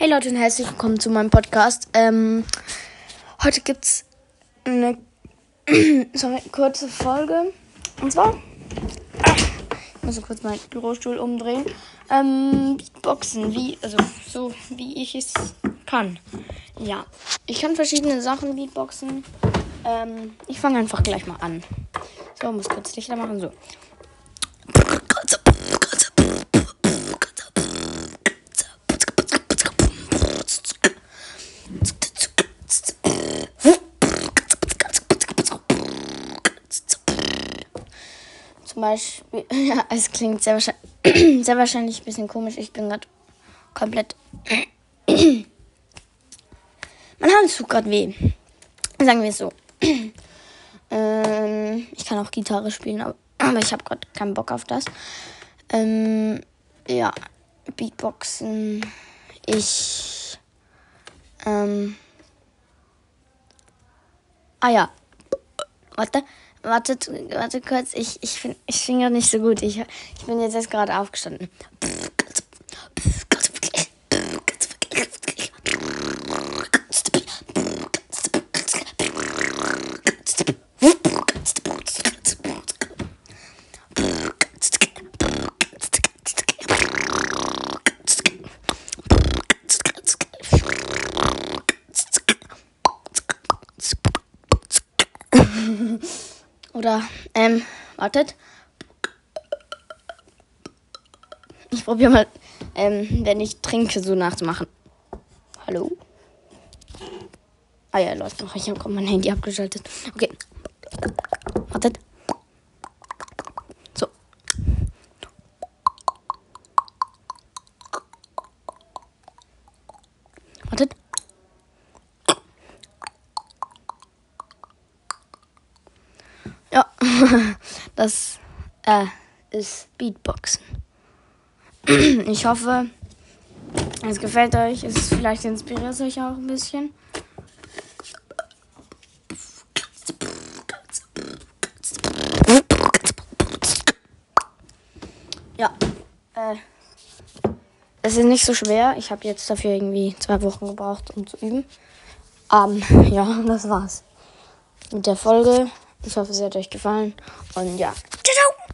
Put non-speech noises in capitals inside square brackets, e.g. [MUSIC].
Hey Leute und herzlich willkommen zu meinem Podcast. Ähm, heute gibt's eine [CLEARS THROAT] sorry, kurze Folge. Und zwar, ich muss kurz meinen Bürostuhl umdrehen. Ähm, Beatboxen, wie, also so wie ich es kann. Ja, ich kann verschiedene Sachen Beatboxen. Ähm, ich fange einfach gleich mal an. So, muss kurz Lichter machen. So. Zum Beispiel, [LAUGHS] ja, es klingt sehr wahrscheinlich, [CLEARS THROAT] sehr wahrscheinlich ein bisschen komisch. Ich bin gerade komplett. [CLEARS THROAT] mein Hand tut gerade weh. Sagen wir es so. [CLEARS THROAT] ähm, ich kann auch Gitarre spielen, aber, aber ich habe gerade keinen Bock auf das. Ähm, ja, Beatboxen. Ich. Ähm, ah ja. Warte. Wartet, warte kurz, ich, ich, find, ich finde nicht so gut. Ich, ich bin jetzt erst gerade aufgestanden. Oder, ähm, wartet. Ich probiere mal, ähm, wenn ich trinke, so nachzumachen. Hallo? Ah ja, läuft noch. Ich habe mein Handy abgeschaltet. Okay. Wartet. So. Wartet. Ja, [LAUGHS] das äh, ist Beatboxen. [CLEARS THROAT] Ich hoffe, es gefällt euch. Es vielleicht inspiriert es euch auch ein bisschen. Ja, äh, es ist nicht so schwer. Ich habe jetzt dafür irgendwie zwei Wochen gebraucht, um zu üben. Ähm, [LAUGHS] ja, das war's mit der Folge. Ich hoffe, es hat euch gefallen. Und ja, ciao, ciao.